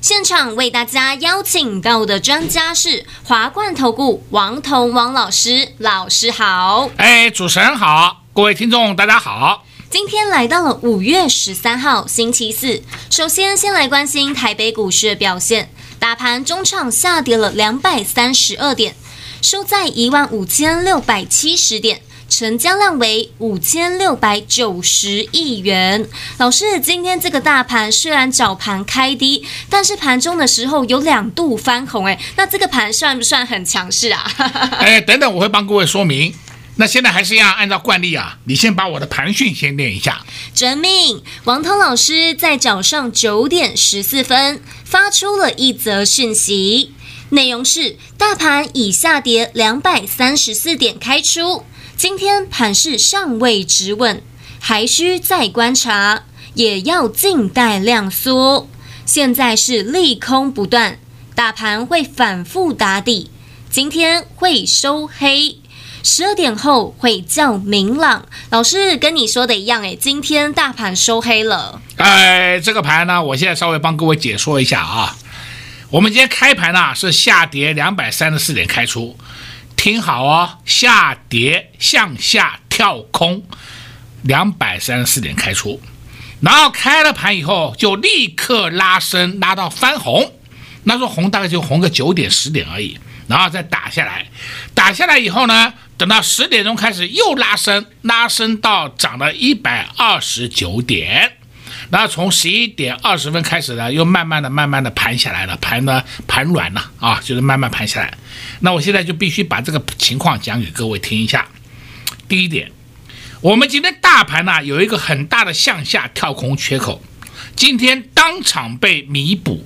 现场为大家邀请到的专家是华冠投顾王彤王老师，老师好。哎，主持人好，各位听众大家好。今天来到了五月十三号星期四，首先先来关心台北股市的表现，大盘中场下跌了两百三十二点，收在一万五千六百七十点。成交量为五千六百九十亿元。老师，今天这个大盘虽然早盘开低，但是盘中的时候有两度翻红，哎，那这个盘算不算很强势啊？哎，等等，我会帮各位说明。那现在还是要按照惯例啊，你先把我的盘讯先念一下。遵命，王涛老师在早上九点十四分发出了一则讯息，内容是：大盘已下跌两百三十四点开出。今天盘势尚未止稳，还需再观察，也要静待量缩。现在是利空不断，大盘会反复打底，今天会收黑，十二点后会较明朗。老师跟你说的一样，诶，今天大盘收黑了。哎，这个盘呢，我现在稍微帮各位解说一下啊。我们今天开盘呢是下跌两百三十四点开出。听好哦，下跌向下跳空，两百三十四点开出，然后开了盘以后就立刻拉升，拉到翻红，那说红大概就红个九点十点而已，然后再打下来，打下来以后呢，等到十点钟开始又拉升，拉升到涨了一百二十九点。然后从十一点二十分开始呢，又慢慢的、慢慢的盘下来了，盘呢盘软了啊，就是慢慢盘下来。那我现在就必须把这个情况讲给各位听一下。第一点，我们今天大盘呢有一个很大的向下跳空缺口，今天当场被弥补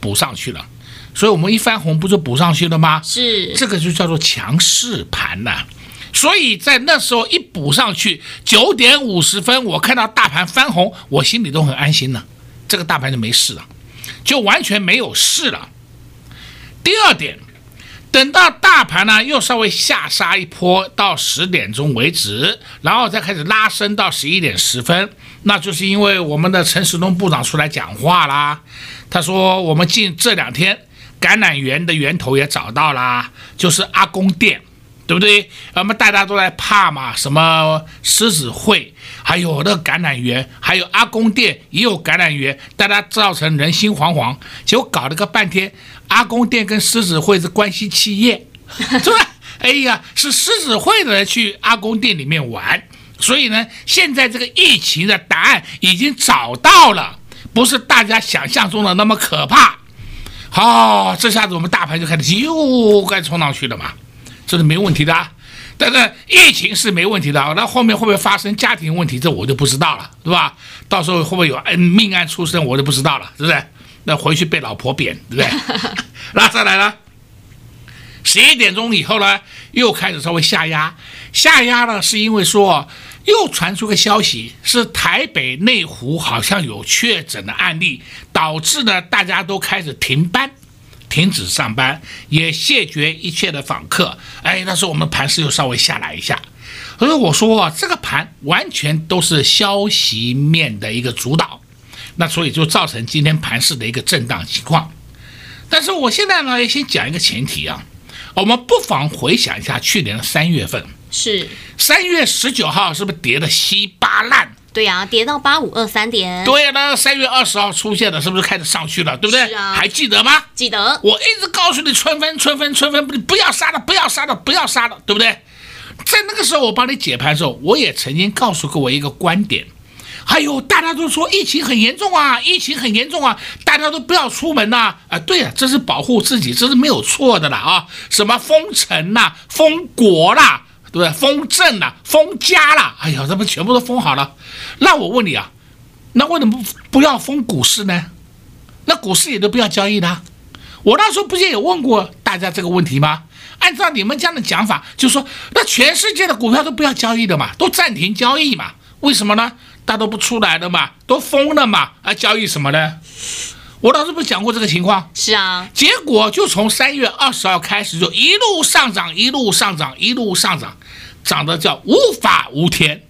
补上去了，所以我们一翻红不就补上去了吗？是，这个就叫做强势盘呐。所以在那时候一补上去，九点五十分，我看到大盘翻红，我心里都很安心了，这个大盘就没事了，就完全没有事了。第二点，等到大盘呢又稍微下杀一波到十点钟为止，然后再开始拉升到十一点十分，那就是因为我们的陈时东部长出来讲话啦，他说我们近这两天感染源的源头也找到啦，就是阿公店。对不对？我们大家都在怕嘛，什么狮子会，还有那个感染源，还有阿公店也有感染源，大家造成人心惶惶。结果搞了个半天，阿公店跟狮子会是关系企业，是吧？哎呀，是狮子会的人去阿公店里面玩，所以呢，现在这个疫情的答案已经找到了，不是大家想象中的那么可怕。好，这下子我们大盘就开始又该冲上去了嘛。这是没问题的，但是疫情是没问题的。那后面会不会发生家庭问题，这我就不知道了，对吧？到时候会不会有嗯命案出生，我就不知道了，是不是？那回去被老婆扁，对不对？那再来了，十一点钟以后呢，又开始稍微下压，下压呢是因为说又传出个消息，是台北内湖好像有确诊的案例，导致呢大家都开始停班。停止上班，也谢绝一切的访客。哎，那时候我们盘势又稍微下来一下。所以我说啊，这个盘完全都是消息面的一个主导，那所以就造成今天盘势的一个震荡情况。但是我现在呢，也先讲一个前提啊，我们不妨回想一下去年的三月份，是三月十九号，是不是跌得稀巴烂？对呀、啊，跌到八五二三点。对呀、啊，那三月二十号出现的，是不是开始上去了？对不对？是啊。还记得吗？记得。我一直告诉你，春分，春分，春分，不，不要杀了，不要杀了，不要杀了，对不对？在那个时候，我帮你解盘的时候，我也曾经告诉过我一个观点。哎呦大家都说疫情很严重啊，疫情很严重啊，大家都不要出门呐、啊。啊，对呀、啊，这是保护自己，这是没有错的啦啊。什么封城呐，封国啦。对不对？封镇了，封家了，哎呀，这不全部都封好了？那我问你啊，那为什么不不要封股市呢？那股市也都不要交易的。我那时候不是也问过大家这个问题吗？按照你们这样的讲法，就说那全世界的股票都不要交易的嘛，都暂停交易嘛？为什么呢？大家都不出来的嘛，都封了嘛，啊，交易什么呢？我当时不是讲过这个情况？是啊，结果就从三月二十号开始，就一路上涨，一路上涨，一路上涨，涨得叫无法无天，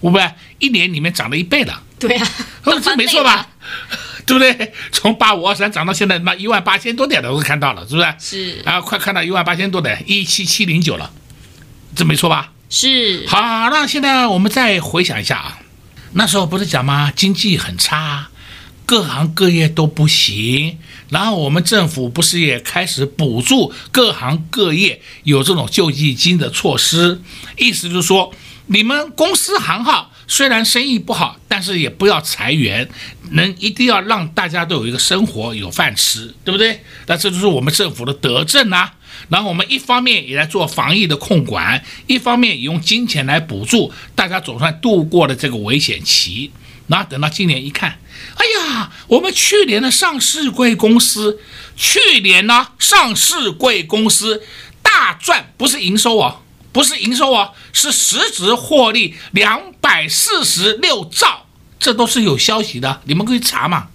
会不会？一年里面涨了一倍了。对啊，这没错吧？对不对？从八五二三涨到现在他妈一万八千多点的，我都看到了，是不是？是啊，快看到一万八千多点，一七七零九了，这没错吧？是。好，那现在我们再回想一下啊，那时候不是讲吗？经济很差，各行各业都不行，然后我们政府不是也开始补助各行各业有这种救济金的措施，意思就是说，你们公司行号。虽然生意不好，但是也不要裁员，能一定要让大家都有一个生活有饭吃，对不对？那这就是我们政府的德政啊。然后我们一方面也在做防疫的控管，一方面也用金钱来补助大家，总算度过了这个危险期。那等到今年一看，哎呀，我们去年的上市贵公司，去年呢上市贵公司大赚，不是营收啊。不是营收啊，是实质获利两百四十六兆，这都是有消息的，你们可以查嘛。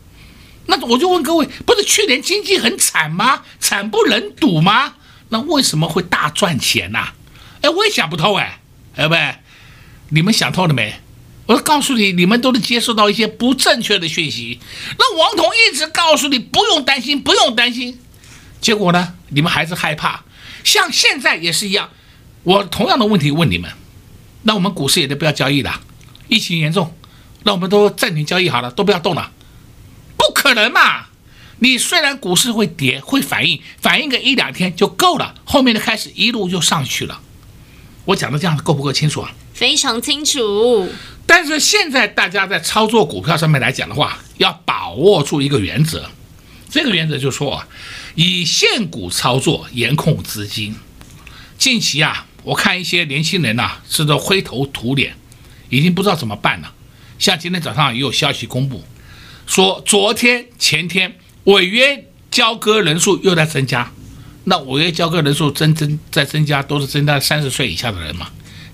那我就问各位，不是去年经济很惨吗？惨不忍睹吗？那为什么会大赚钱呢？哎，我也想不透哎，哎不，你们想透了没？我告诉你，你们都能接受到一些不正确的讯息。那王彤一直告诉你不用担心，不用担心，结果呢，你们还是害怕，像现在也是一样。我同样的问题问你们，那我们股市也得不要交易了，疫情严重，那我们都暂停交易好了，都不要动了，不可能嘛？你虽然股市会跌，会反应，反应个一两天就够了，后面的开始一路就上去了。我讲的这样够不够清楚啊？非常清楚。但是现在大家在操作股票上面来讲的话，要把握住一个原则，这个原则就是说啊，以现股操作，严控资金。近期啊。我看一些年轻人呐，是都灰头土脸，已经不知道怎么办了。像今天早上也有消息公布，说昨天前天违约交割人数又在增加。那违约交割人数增增在增加，都是增加三十岁以下的人嘛？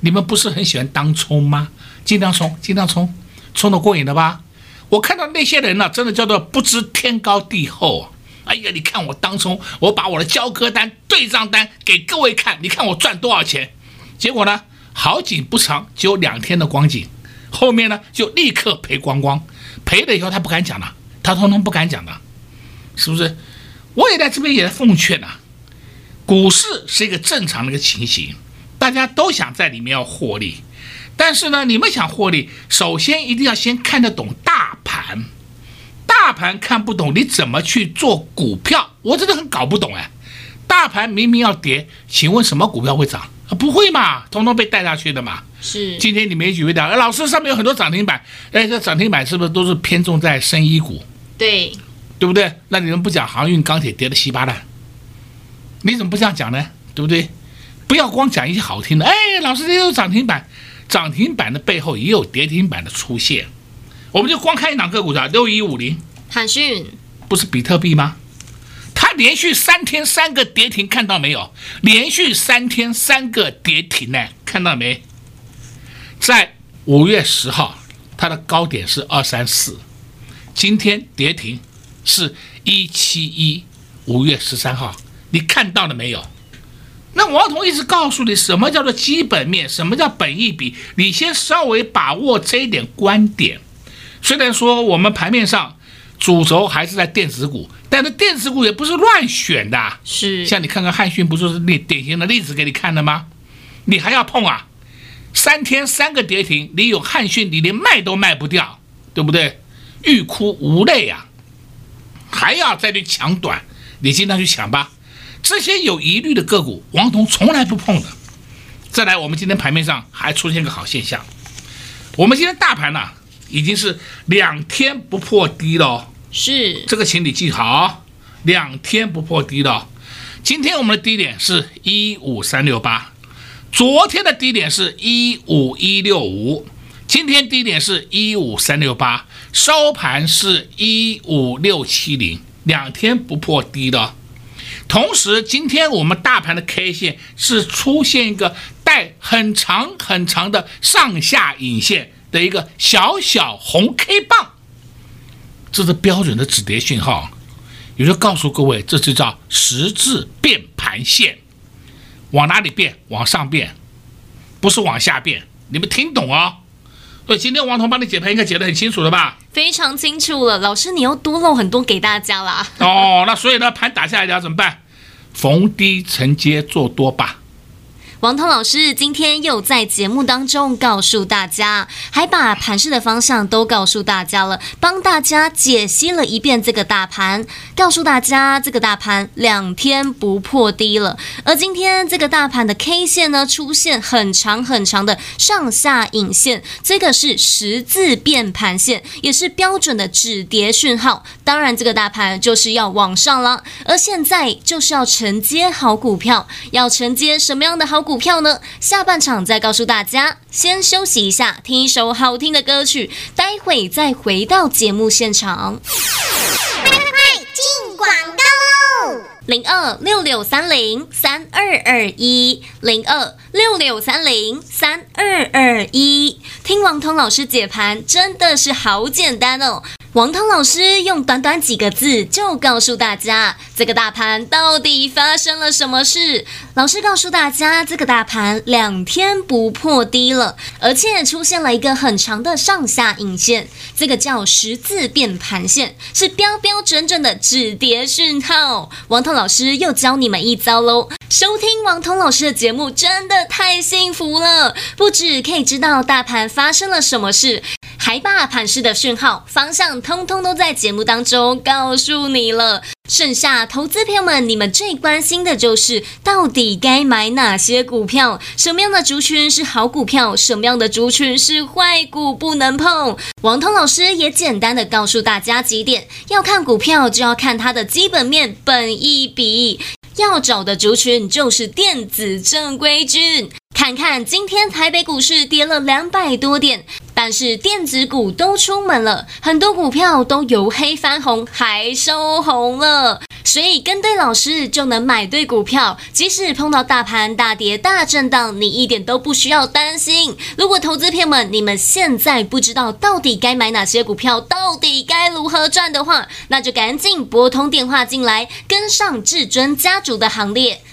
你们不是很喜欢当冲吗？尽量冲，尽量冲，冲得过瘾的吧？我看到那些人呢，真的叫做不知天高地厚啊。哎呀，你看我当冲，我把我的交割单、对账单给各位看，你看我赚多少钱？结果呢，好景不长，只有两天的光景，后面呢就立刻赔光光，赔了以后他不敢讲了，他通通不敢讲的，是不是？我也在这边也奉劝呐，股市是一个正常的一个情形，大家都想在里面要获利，但是呢，你们想获利，首先一定要先看得懂大盘。大盘看不懂，你怎么去做股票？我真的很搞不懂哎！大盘明明要跌，请问什么股票会涨？不会嘛，通通被带下去的嘛。是。今天你没举例的，哎，老师上面有很多涨停板，哎，这涨停板是不是都是偏重在深一股？对，对不对？那你们不讲航运、钢铁跌得稀巴烂，你怎么不这样讲呢？对不对？不要光讲一些好听的，哎，老师这有涨停板，涨停板的背后也有跌停板的出现。我们就光看一档个股的六一五零。海讯不是比特币吗？它连续三天三个跌停，看到没有？连续三天三个跌停呢，看到没？在五月十号，它的高点是二三四，今天跌停是一七一。五月十三号，你看到了没有？那王彤一直告诉你，什么叫做基本面，什么叫本益比，你先稍微把握这一点观点。虽然说我们盘面上。主轴还是在电子股，但是电子股也不是乱选的，是像你看看汉讯，不就是那典型的例子给你看的吗？你还要碰啊？三天三个跌停，你有汉讯，你连卖都卖不掉，对不对？欲哭无泪呀，还要再去抢短，你尽量去抢吧。这些有疑虑的个股，王彤从来不碰的。再来，我们今天盘面上还出现个好现象，我们今天大盘呢、啊？已经是两天不破低了哦，是这个，请你记好，两天不破低了。今天我们的低点是一五三六八，昨天的低点是一五一六五，今今天低点是一五三六八，收盘是一五六七零，两天不破低的。同时，今天我们大盘的 K 线是出现一个带很长很长的上下影线的一个小小红 K 棒，这是标准的止跌讯号。也就告诉各位，这就叫十字变盘线，往哪里变？往上变，不是往下变。你们听懂哦？对，今天王彤帮你解盘，应该解得很清楚了吧？非常清楚了，老师，你又多漏很多给大家啦。哦，那所以呢，盘打下来要怎么办？逢低承接做多吧。王涛老师今天又在节目当中告诉大家，还把盘势的方向都告诉大家了，帮大家解析了一遍这个大盘，告诉大家这个大盘两天不破低了。而今天这个大盘的 K 线呢，出现很长很长的上下影线，这个是十字变盘线，也是标准的止跌讯号。当然，这个大盘就是要往上了，而现在就是要承接好股票，要承接什么样的好股？股票呢？下半场再告诉大家，先休息一下，听一首好听的歌曲，待会再回到节目现场。快快快，进广告喽！零二六六三零三二二一，零二六六三零三二二一，听王彤老师解盘真的是好简单哦。王涛老师用短短几个字就告诉大家，这个大盘到底发生了什么事。老师告诉大家，这个大盘两天不破低了，而且出现了一个很长的上下影线，这个叫十字变盘线，是标标准准的止跌讯号。王涛老师又教你们一招喽！收听王彤老师的节目真的太幸福了，不止可以知道大盘发生了什么事。还把盘势的讯号方向通通都在节目当中告诉你了。剩下投资朋友们，你们最关心的就是到底该买哪些股票？什么样的族群是好股票？什么样的族群是坏股不能碰？王通老师也简单的告诉大家几点：要看股票就要看它的基本面、本益比；要找的族群就是电子正规军。看看今天台北股市跌了两百多点，但是电子股都出门了，很多股票都由黑翻红，还收红了。所以跟对老师就能买对股票，即使碰到大盘大跌大震荡，你一点都不需要担心。如果投资朋友们你们现在不知道到底该买哪些股票，到底该如何赚的话，那就赶紧拨通电话进来，跟上至尊家族的行列。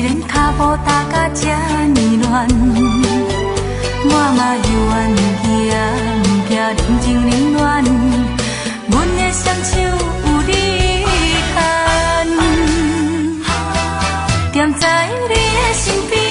虽然脚步踏甲这呢乱，我嘛犹原不怕不怕冷情冷暖，阮的双手有你牵，站在你的身边。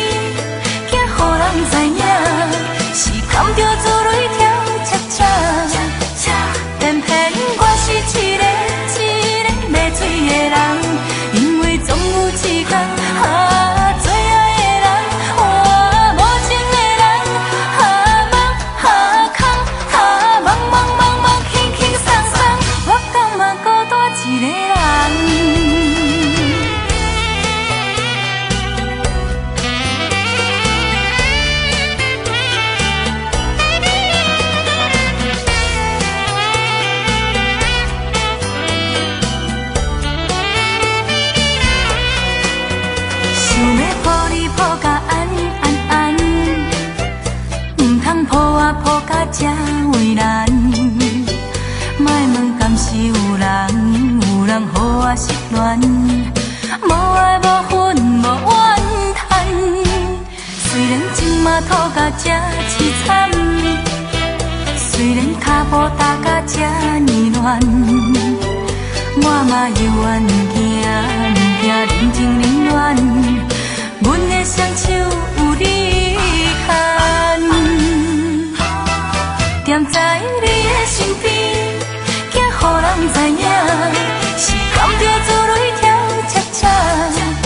恋，无爱无恨无怨叹。虽然今嘛土甲这凄惨，虽然脚步踏甲这呢乱，我嘛犹原行，行人情冷暖，阮的双手有你牵，踮在你的身边，惊予人知影，是甘着珠泪跳恰恰，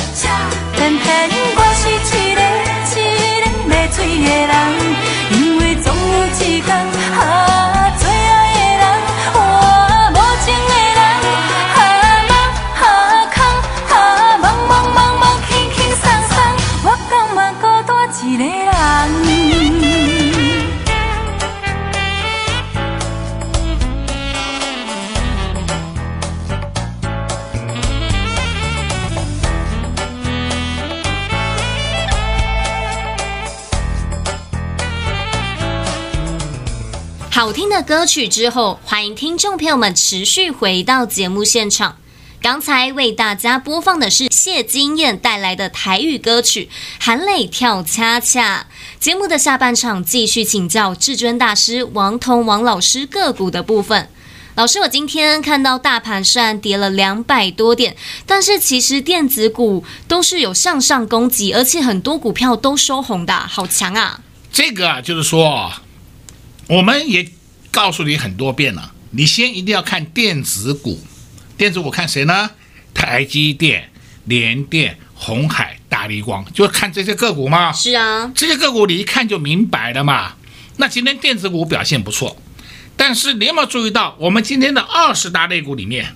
歌曲之后，欢迎听众朋友们持续回到节目现场。刚才为大家播放的是谢金燕带来的台语歌曲《含泪跳恰恰》。节目的下半场继续请教至尊大师王彤王老师个股的部分。老师，我今天看到大盘虽然跌了两百多点，但是其实电子股都是有向上攻击，而且很多股票都收红的，好强啊！这个啊就是说。我们也告诉你很多遍了，你先一定要看电子股，电子股看谁呢？台积电、联电、鸿海、大立光，就看这些个股嘛。是啊，这些个股你一看就明白了嘛。那今天电子股表现不错，但是你有没有注意到，我们今天的二十大类股里面，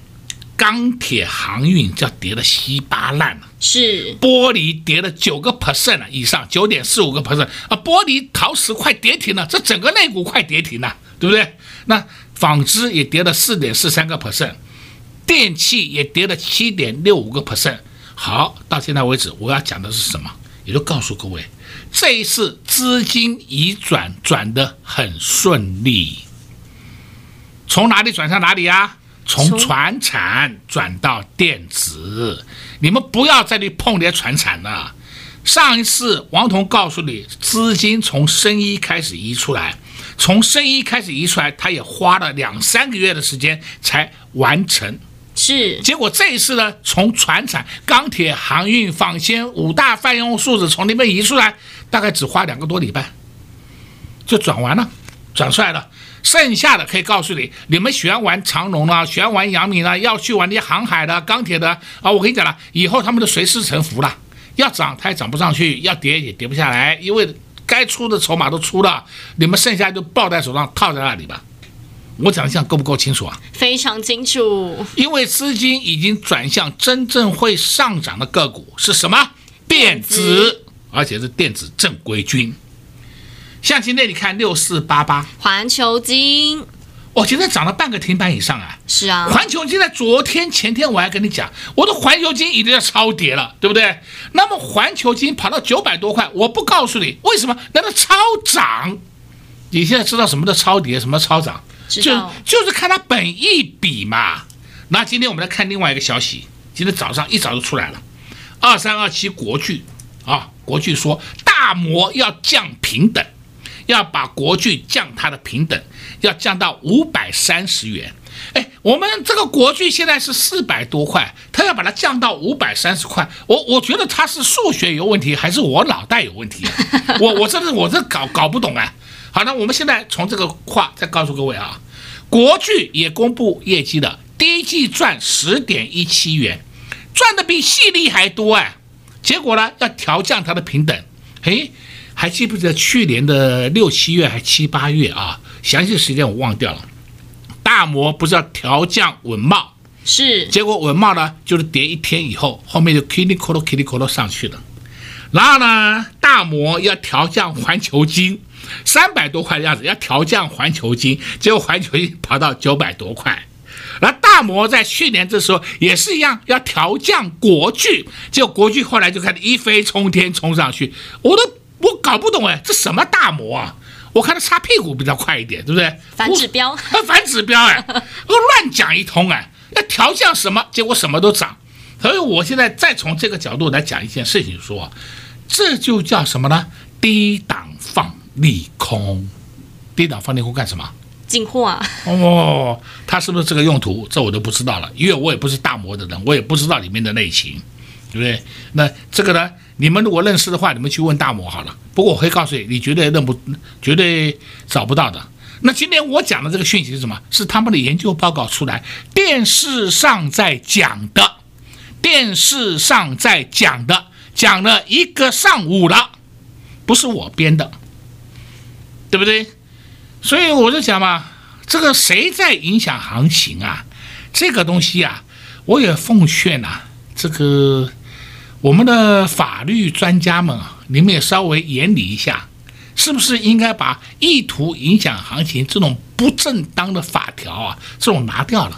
钢铁、航运叫跌得稀巴烂了。是玻璃跌了九个 percent 了以上，九点四五个 percent 啊！玻璃陶瓷快跌停了，这整个类股快跌停了，对不对？那纺织也跌了四点四三个 percent，电器也跌了七点六五个 percent。好，到现在为止，我要讲的是什么？也就告诉各位，这一次资金移转转的很顺利，从哪里转向哪里啊？从船产转到电子，你们不要再去碰这些船产了。上一次王彤告诉你，资金从生医开始移出来，从生一开始移出来，他也花了两三个月的时间才完成。是，结果这一次呢，从船产、钢铁、航运、纺纤五大泛用数字从那边移出来，大概只花两个多礼拜，就转完了，转出来了。剩下的可以告诉你，你们喜欢玩长龙啊，喜欢玩阳明啊，要去玩那些航海的、钢铁的啊，我跟你讲了，以后他们都随时成福了。要涨它也涨不上去，要跌也跌不下来，因为该出的筹码都出了，你们剩下就抱在手上套在那里吧。我讲的这样够不够清楚啊？非常清楚。因为资金已经转向真正会上涨的个股是什么？电子，而且是电子正规军。像今天你看六四八八环球晶，我今天涨了半个停板以上啊！是啊，环球金在昨天前天我还跟你讲，我的环球金已经要超跌了，对不对？那么环球金跑到九百多块，我不告诉你为什么，难道超涨？你现在知道什么叫超跌，什么超涨？就就是看它本一比嘛。那今天我们来看另外一个消息，今天早上一早就出来了，二三二七国巨啊，国巨说大摩要降平等。要把国巨降它的平等，要降到五百三十元。哎，我们这个国巨现在是四百多块，他要把它降到五百三十块。我我觉得他是数学有问题，还是我脑袋有问题啊？我我真的我这搞搞不懂啊。好，那我们现在从这个话再告诉各位啊，国巨也公布业绩了，第一季赚十点一七元，赚的比矽力还多哎。结果呢，要调降它的平等，诶。还记不记得去年的六七月还七八月啊？详细时间我忘掉了。大摩不是要调降稳懋，是，结果稳懋呢就是跌一天以后，后面就 kitty colo kitty colo 上去了。然后呢，大摩要调降环球金，三百多块的样子，要调降环球金，结果环球金跑到九百多块。而大摩在去年这时候也是一样，要调降国巨，结果国巨后来就开始一飞冲天冲上去，我都。我搞不懂哎，这什么大摩啊？我看他擦屁股比较快一点，对不对？反指标，反 指标哎，我乱讲一通哎。那调降什么，结果什么都涨。所以我现在再从这个角度来讲一件事情说，说这就叫什么呢？低档放利空。低档放利空干什么？进货啊！哦，他是不是这个用途？这我都不知道了，因为我也不是大摩的人，我也不知道里面的内情，对不对？那这个呢？你们如果认识的话，你们去问大摩好了。不过我会告诉你，你绝对认不，绝对找不到的。那今天我讲的这个讯息是什么？是他们的研究报告出来，电视上在讲的，电视上在讲的，讲了一个上午了，不是我编的，对不对？所以我就讲嘛，这个谁在影响行情啊？这个东西啊，我也奉劝呐、这个我们的法律专家们啊，你们也稍微严理一下，是不是应该把意图影响行情这种不正当的法条啊，这种拿掉了？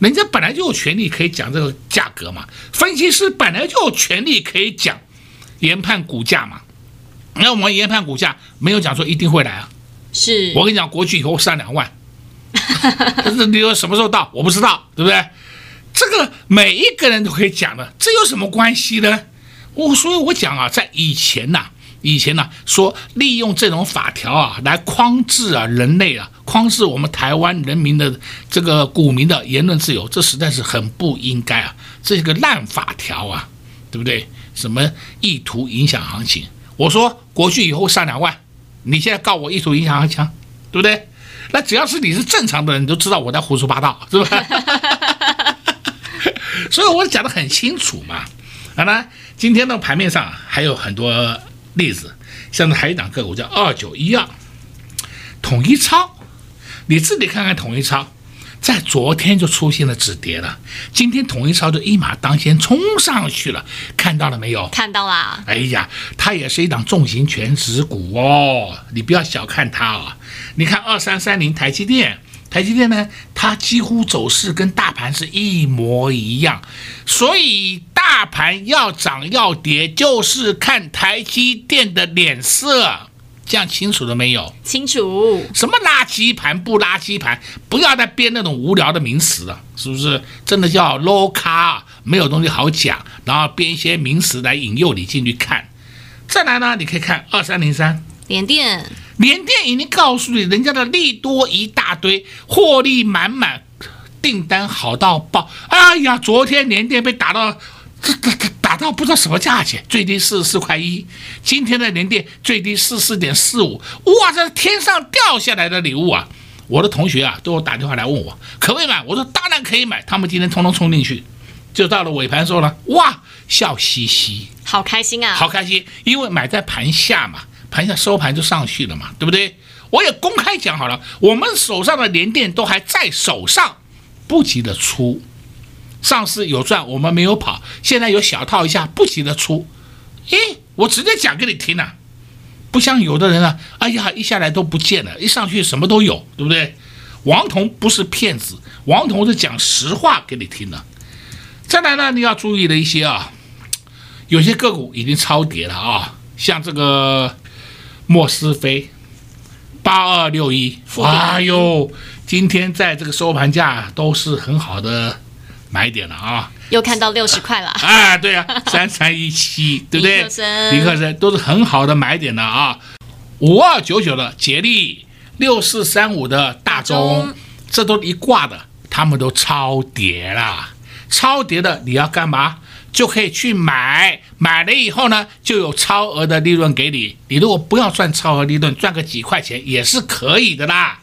人家本来就有权利可以讲这个价格嘛，分析师本来就有权利可以讲研判股价嘛，那我们研判股价没有讲说一定会来啊。是我跟你讲，国巨以后上两万，但是你说什么时候到，我不知道，对不对？这个每一个人都可以讲的，这有什么关系呢？我所以，我讲啊，在以前呐、以前呐、说利用这种法条啊，来框制啊人类啊，框制我们台湾人民的这个股民的言论自由，这实在是很不应该啊，这是个烂法条啊，对不对？什么意图影响行情？我说国巨以后上两万。你现在告我意图影响行情，对不对？那只要是你是正常的人，你都知道我在胡说八道，是吧？所以我讲的很清楚嘛。好了，今天的盘面上还有很多例子，像是还有一档个股叫二九一二，统一超，你自己看看统一超。在昨天就出现了止跌了，今天统一超就一马当先冲上去了，看到了没有？看到了。哎呀，它也是一档重型全值股哦，你不要小看它啊！你看二三三零台积电，台积电呢，它几乎走势跟大盘是一模一样，所以大盘要涨要跌，就是看台积电的脸色。这样清楚了没有？清楚。什么垃圾盘不垃圾盘？不要再编那种无聊的名词了，是不是？真的叫 low 咖，没有东西好讲，然后编一些名词来引诱你进去看。再来呢，你可以看二三零三联电，联电已经告诉你，人家的利多一大堆，获利满满，订单好到爆。哎呀，昨天联电被打到。这这这打到不知道什么价钱，最低四十四块一，今天的联电最低四四点四五，哇，这是天上掉下来的礼物啊！我的同学啊，都打电话来问我可不可以买，我说当然可以买。他们今天通通冲进去，就到了尾盘时候呢，哇，笑嘻嘻，好开心啊，好开心，因为买在盘下嘛，盘下收盘就上去了嘛，对不对？我也公开讲好了，我们手上的联电都还在手上，不急着出。上市有赚，我们没有跑。现在有小套一下，不急着出。诶，我直接讲给你听啊，不像有的人啊，哎呀，一下来都不见了，一上去什么都有，对不对？王彤不是骗子，王彤是讲实话给你听的。再来呢，你要注意的一些啊，有些个股已经超跌了啊，像这个莫斯菲八二六一，哎呦，今天在这个收盘价都是很好的。买点了啊！又看到六十块了啊！对呀、啊，三三一七，对不对？尼克森都是很好的买点了啊！五二九九的捷力，六四三五的大中，这都一挂的，他们都超跌了。超跌的你要干嘛？就可以去买，买了以后呢，就有超额的利润给你。你如果不要赚超额利润，赚个几块钱也是可以的啦。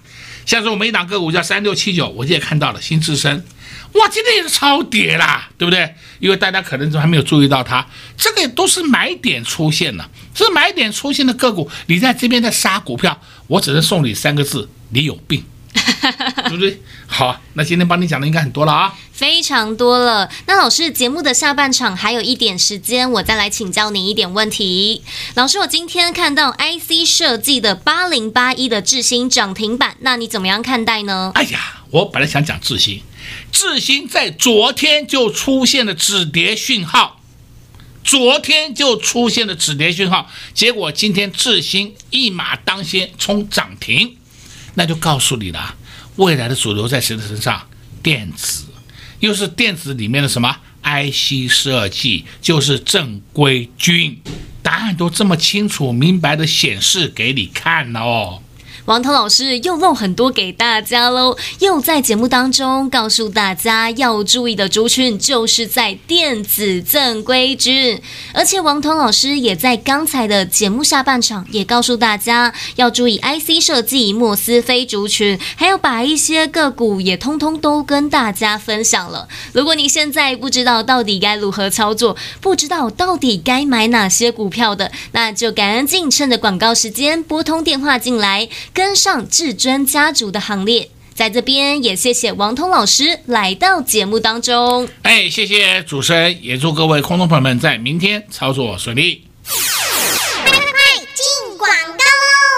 像是我们一档个股叫三六七九，我今天看到了新智深。哇，今天也是超跌啦，对不对？因为大家可能都还没有注意到它，这个都是买点出现了，是买点出现的个股。你在这边在杀股票，我只能送你三个字：你有病，对不对？好，那今天帮你讲的应该很多了啊，非常多了。那老师，节目的下半场还有一点时间，我再来请教你一点问题。老师，我今天看到 IC 设计的八零八一的智新涨停板，那你怎么样看待呢？哎呀，我本来想讲智新。智新在昨天就出现了止跌讯号，昨天就出现了止跌讯号，结果今天智新一马当先冲涨停，那就告诉你了，未来的主流在谁的身上？电子，又是电子里面的什么 IC 设计，就是正规军。答案都这么清楚明白的显示给你看了哦。王涛老师又漏很多给大家喽，又在节目当中告诉大家要注意的族群就是在电子正规军，而且王涛老师也在刚才的节目下半场也告诉大家要注意 IC 设计、莫斯菲族群，还有把一些个股也通通都跟大家分享了。如果你现在不知道到底该如何操作，不知道到底该买哪些股票的，那就赶紧趁着广告时间拨通电话进来。跟上至尊家族的行列，在这边也谢谢王通老师来到节目当中。哎，谢谢主持人，也祝各位空中朋友们在明天操作顺利。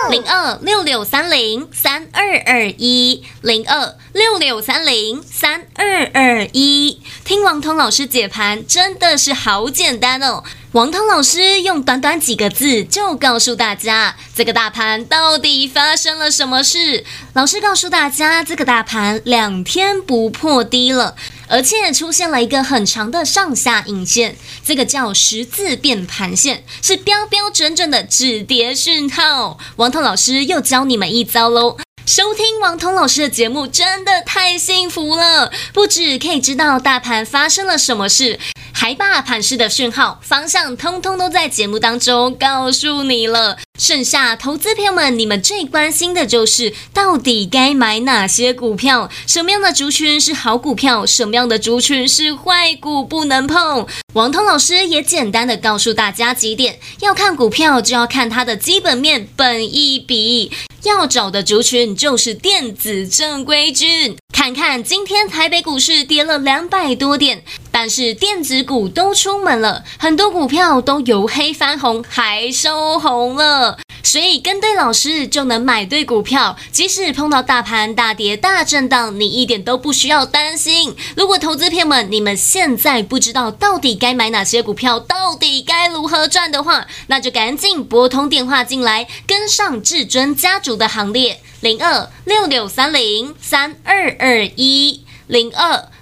零二六六三零三二二一，零二六六三零三二二一。听王通老师解盘真的是好简单哦。王涛老师用短短几个字就告诉大家，这个大盘到底发生了什么事。老师告诉大家，这个大盘两天不破低了，而且出现了一个很长的上下影线，这个叫十字变盘线，是标标准准的止跌讯号。王涛老师又教你们一招喽。收听王通老师的节目真的太幸福了，不只可以知道大盘发生了什么事，还把盘势的讯号、方向通通都在节目当中告诉你了。剩下投资朋友们，你们最关心的就是到底该买哪些股票，什么样的族群是好股票，什么样的族群是坏股不能碰。王通老师也简单的告诉大家几点：要看股票就要看它的基本面、本益比。要找的族群就是电子正规军。看看今天台北股市跌了两百多点，但是电子股都出门了，很多股票都由黑翻红，还收红了。所以跟对老师就能买对股票，即使碰到大盘大跌大震荡，你一点都不需要担心。如果投资朋友们你们现在不知道到底该买哪些股票，到底该如何赚的话，那就赶紧拨通电话进来，跟上至尊家族的行列，零二六六三零三二二一，零二